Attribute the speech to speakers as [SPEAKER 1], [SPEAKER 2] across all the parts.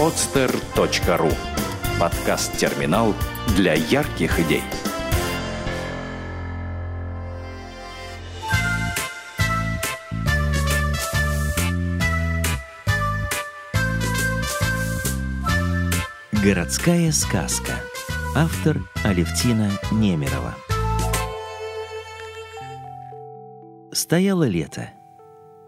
[SPEAKER 1] podster.ru Подкаст-терминал для ярких идей.
[SPEAKER 2] Городская сказка. Автор Алевтина Немерова. Стояло лето.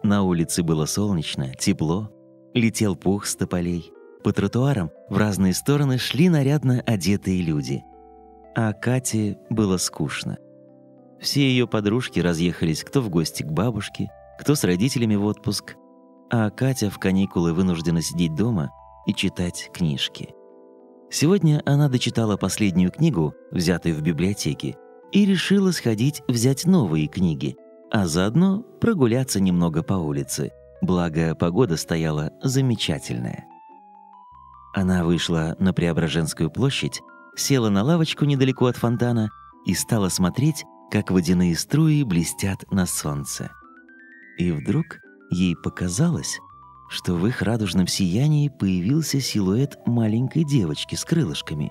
[SPEAKER 2] На улице было солнечно, тепло, летел пух с тополей. По тротуарам в разные стороны шли нарядно одетые люди. А Кате было скучно. Все ее подружки разъехались кто в гости к бабушке, кто с родителями в отпуск, а Катя в каникулы вынуждена сидеть дома и читать книжки. Сегодня она дочитала последнюю книгу, взятую в библиотеке, и решила сходить взять новые книги, а заодно прогуляться немного по улице, благо погода стояла замечательная. Она вышла на Преображенскую площадь, села на лавочку недалеко от фонтана и стала смотреть, как водяные струи блестят на солнце. И вдруг ей показалось, что в их радужном сиянии появился силуэт маленькой девочки с крылышками.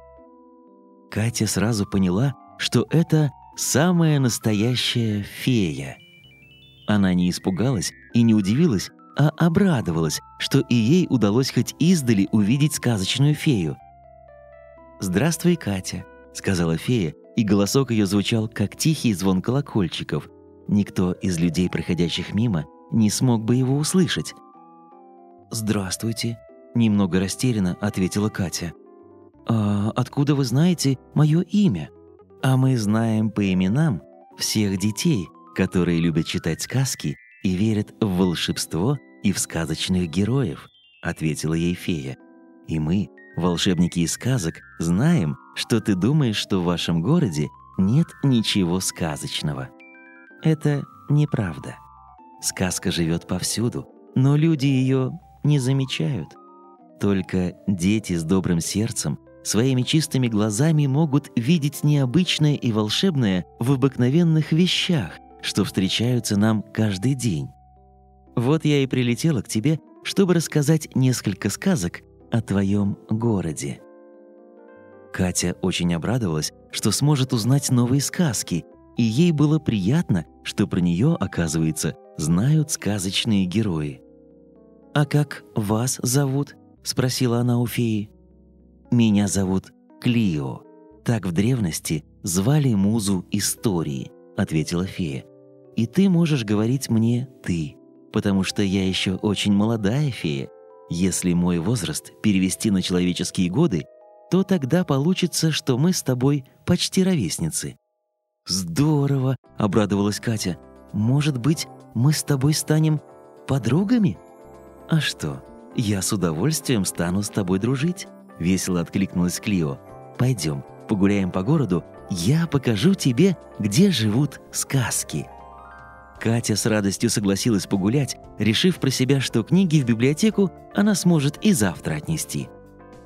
[SPEAKER 2] Катя сразу поняла, что это самая настоящая фея. Она не испугалась и не удивилась, а обрадовалась, что и ей удалось хоть издали увидеть сказочную фею. «Здравствуй, Катя», — сказала фея, и голосок ее звучал, как тихий звон колокольчиков. Никто из людей, проходящих мимо, не смог бы его услышать. «Здравствуйте», — немного растерянно ответила Катя. «А откуда вы знаете мое имя?» «А мы знаем по именам всех детей, которые любят читать сказки и верят в волшебство и в сказочных героев», — ответила ей фея. «И мы, волшебники из сказок, знаем, что ты думаешь, что в вашем городе нет ничего сказочного. Это неправда. Сказка живет повсюду, но люди ее не замечают. Только дети с добрым сердцем своими чистыми глазами могут видеть необычное и волшебное в обыкновенных вещах, что встречаются нам каждый день. Вот я и прилетела к тебе, чтобы рассказать несколько сказок о твоем городе. Катя очень обрадовалась, что сможет узнать новые сказки, и ей было приятно, что про нее, оказывается, знают сказочные герои. «А как вас зовут?» — спросила она у феи. «Меня зовут Клио. Так в древности звали музу истории», — ответила фея. «И ты можешь говорить мне «ты», потому что я еще очень молодая фея. Если мой возраст перевести на человеческие годы, то тогда получится, что мы с тобой почти ровесницы». «Здорово!» — обрадовалась Катя. «Может быть, мы с тобой станем подругами?» «А что, я с удовольствием стану с тобой дружить», — весело откликнулась Клио. «Пойдем, погуляем по городу, я покажу тебе, где живут сказки». Катя с радостью согласилась погулять, решив про себя, что книги в библиотеку она сможет и завтра отнести.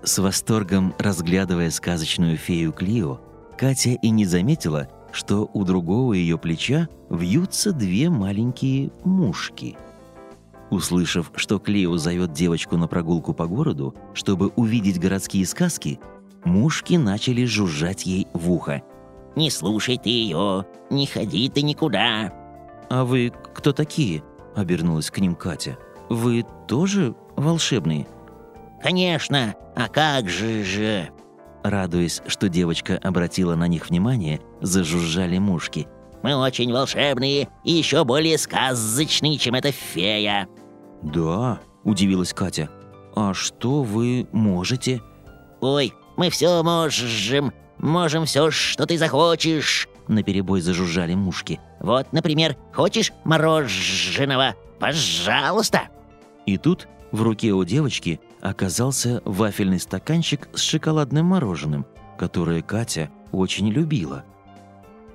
[SPEAKER 2] С восторгом разглядывая сказочную фею Клио, Катя и не заметила, что у другого ее плеча вьются две маленькие мушки – Услышав, что Клео зовет девочку на прогулку по городу, чтобы увидеть городские сказки, мушки начали жужжать ей в ухо.
[SPEAKER 3] «Не слушай ты ее, не ходи ты никуда!»
[SPEAKER 2] «А вы кто такие?» — обернулась к ним Катя. «Вы тоже волшебные?»
[SPEAKER 3] «Конечно! А как же же!»
[SPEAKER 2] Радуясь, что девочка обратила на них внимание, зажужжали мушки.
[SPEAKER 3] «Мы очень волшебные и еще более сказочные, чем эта фея!»
[SPEAKER 2] «Да», — удивилась Катя. «А что вы можете?»
[SPEAKER 3] «Ой, мы все можем, можем все, что ты захочешь!» Наперебой зажужжали мушки. «Вот, например, хочешь мороженого? Пожалуйста!»
[SPEAKER 2] И тут в руке у девочки оказался вафельный стаканчик с шоколадным мороженым, которое Катя очень любила.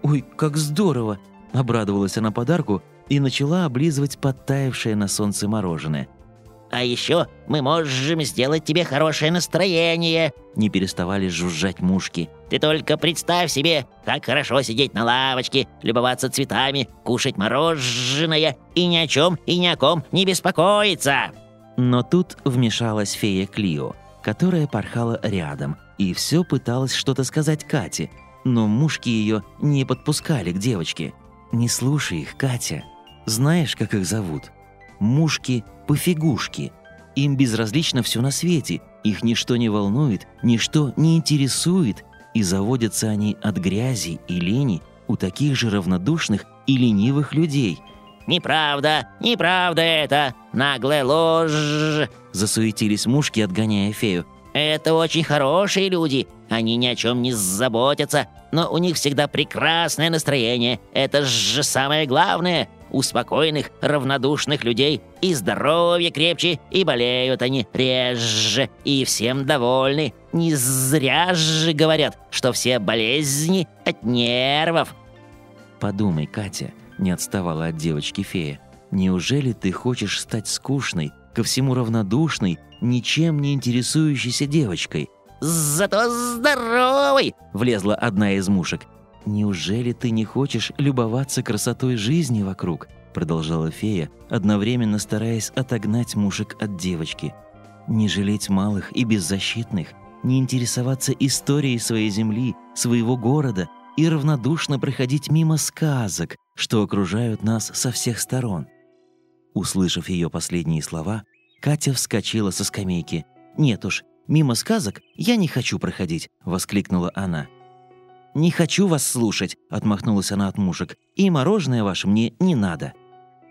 [SPEAKER 2] «Ой, как здорово!» – обрадовалась она подарку и начала облизывать подтаявшее на солнце мороженое.
[SPEAKER 3] «А еще мы можем сделать тебе хорошее настроение!» Не переставали жужжать мушки. «Ты только представь себе, как хорошо сидеть на лавочке, любоваться цветами, кушать мороженое и ни о чем и ни о ком не беспокоиться!»
[SPEAKER 2] Но тут вмешалась фея Клио. которая порхала рядом и все пыталась что-то сказать Кате, но мушки ее не подпускали к девочке. «Не слушай их, Катя. Знаешь, как их зовут? Мушки-пофигушки. Им безразлично все на свете, их ничто не волнует, ничто не интересует, и заводятся они от грязи и лени у таких же равнодушных и ленивых людей.
[SPEAKER 3] «Неправда, неправда это, наглая ложь!»
[SPEAKER 2] Засуетились мушки, отгоняя фею.
[SPEAKER 3] «Это очень хорошие люди, они ни о чем не заботятся, но у них всегда прекрасное настроение, это же самое главное!» У спокойных, равнодушных людей и здоровье крепче, и болеют они реже, и всем довольны. Не зря же говорят, что все болезни от нервов.
[SPEAKER 2] Подумай, Катя, не отставала от девочки фея. Неужели ты хочешь стать скучной, ко всему равнодушной, ничем не интересующейся девочкой?
[SPEAKER 3] «Зато здоровый!»
[SPEAKER 2] — влезла одна из мушек. «Неужели ты не хочешь любоваться красотой жизни вокруг?» — продолжала фея, одновременно стараясь отогнать мушек от девочки. «Не жалеть малых и беззащитных, не интересоваться историей своей земли, своего города и равнодушно проходить мимо сказок, что окружают нас со всех сторон. Услышав ее последние слова, Катя вскочила со скамейки. «Нет уж, мимо сказок я не хочу проходить», — воскликнула она. «Не хочу вас слушать», — отмахнулась она от мушек. «И мороженое ваше мне не надо».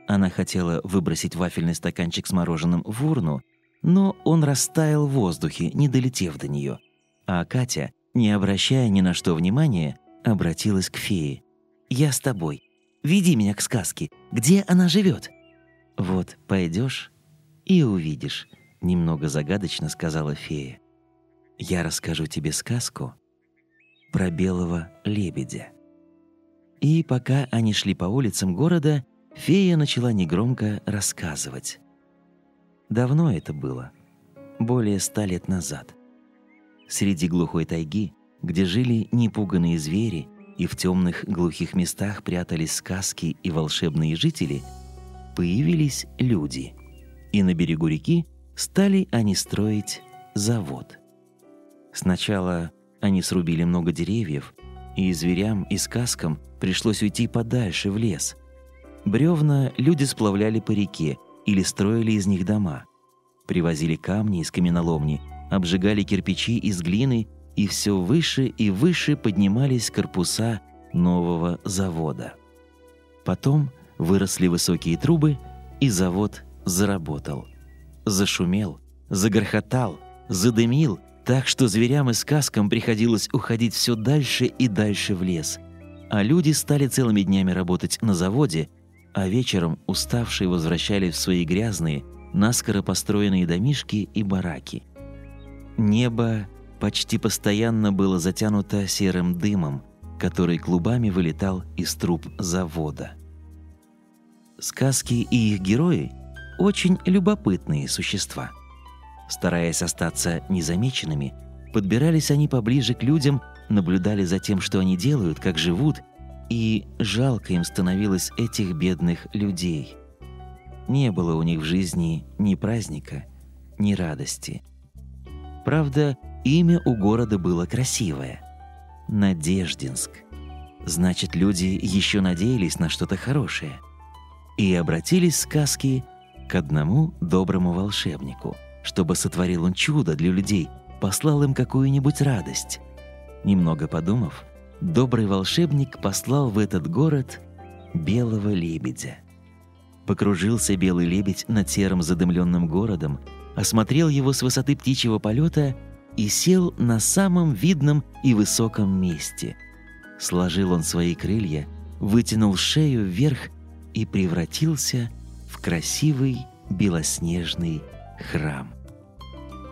[SPEAKER 2] Она хотела выбросить вафельный стаканчик с мороженым в урну, но он растаял в воздухе, не долетев до нее. А Катя, не обращая ни на что внимания, обратилась к фее. «Я с тобой. Веди меня к сказке. Где она живет?» «Вот пойдешь и увидишь», — немного загадочно сказала фея. «Я расскажу тебе сказку про белого лебедя». И пока они шли по улицам города, фея начала негромко рассказывать. Давно это было, более ста лет назад. Среди глухой тайги где жили непуганные звери и в темных глухих местах прятались сказки и волшебные жители, появились люди. И на берегу реки стали они строить завод. Сначала они срубили много деревьев, и зверям и сказкам пришлось уйти подальше в лес. Бревна люди сплавляли по реке или строили из них дома. Привозили камни из каменоломни, обжигали кирпичи из глины и все выше и выше поднимались корпуса нового завода. Потом выросли высокие трубы, и завод заработал. Зашумел, загорхотал, задымил, так что зверям и сказкам приходилось уходить все дальше и дальше в лес. А люди стали целыми днями работать на заводе, а вечером уставшие возвращались в свои грязные, наскоро построенные домишки и бараки. Небо почти постоянно было затянуто серым дымом, который клубами вылетал из труб завода. Сказки и их герои – очень любопытные существа. Стараясь остаться незамеченными, подбирались они поближе к людям, наблюдали за тем, что они делают, как живут, и жалко им становилось этих бедных людей. Не было у них в жизни ни праздника, ни радости. Правда, Имя у города было красивое – Надеждинск. Значит, люди еще надеялись на что-то хорошее. И обратились сказки к одному доброму волшебнику, чтобы сотворил он чудо для людей, послал им какую-нибудь радость. Немного подумав, добрый волшебник послал в этот город белого лебедя. Покружился белый лебедь над серым задымленным городом, осмотрел его с высоты птичьего полета – и сел на самом видном и высоком месте. Сложил он свои крылья, вытянул шею вверх и превратился в красивый белоснежный храм.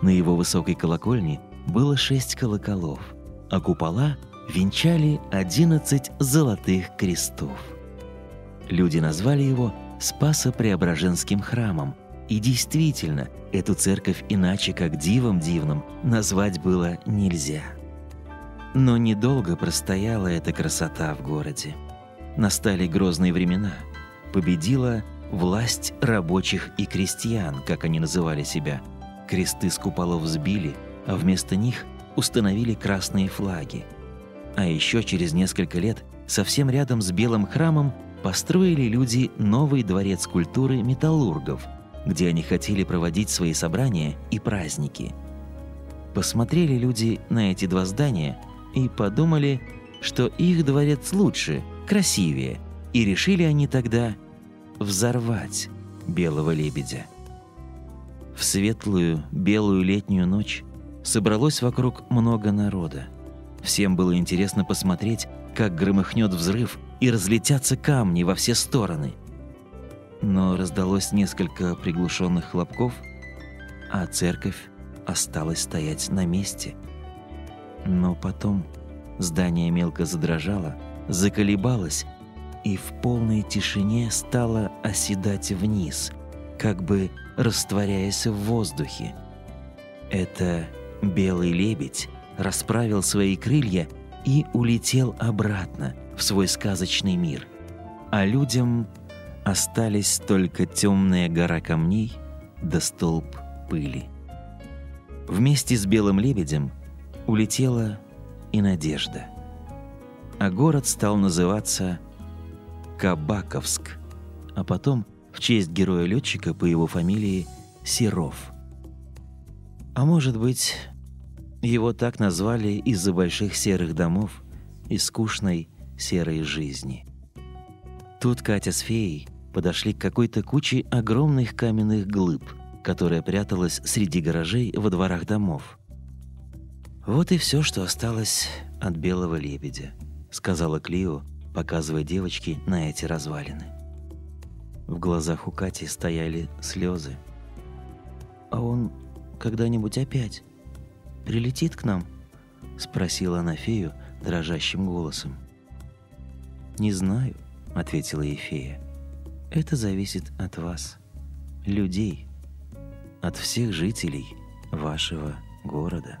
[SPEAKER 2] На его высокой колокольне было шесть колоколов, а купола венчали одиннадцать золотых крестов. Люди назвали его Спасо-Преображенским храмом – и действительно, эту церковь иначе как дивом дивным назвать было нельзя. Но недолго простояла эта красота в городе. Настали грозные времена. Победила власть рабочих и крестьян, как они называли себя. Кресты с куполов сбили, а вместо них установили красные флаги. А еще через несколько лет совсем рядом с Белым храмом построили люди новый дворец культуры металлургов, где они хотели проводить свои собрания и праздники. Посмотрели люди на эти два здания и подумали, что их дворец лучше, красивее, и решили они тогда взорвать белого лебедя. В светлую белую летнюю ночь собралось вокруг много народа. Всем было интересно посмотреть, как громыхнет взрыв и разлетятся камни во все стороны. Но раздалось несколько приглушенных хлопков, а церковь осталась стоять на месте. Но потом здание мелко задрожало, заколебалось и в полной тишине стало оседать вниз, как бы растворяясь в воздухе. Это белый лебедь расправил свои крылья и улетел обратно в свой сказочный мир. А людям остались только темная гора камней да столб пыли. Вместе с белым лебедем улетела и надежда. А город стал называться Кабаковск, а потом в честь героя-летчика по его фамилии Серов. А может быть, его так назвали из-за больших серых домов и скучной серой жизни. Тут Катя с феей подошли к какой-то куче огромных каменных глыб, которая пряталась среди гаражей во дворах домов. «Вот и все, что осталось от белого лебедя», — сказала Клио, показывая девочке на эти развалины. В глазах у Кати стояли слезы. «А он когда-нибудь опять прилетит к нам?» — спросила она фею дрожащим голосом. «Не знаю», — ответила ей фея. «Это зависит от вас, людей, от всех жителей вашего города».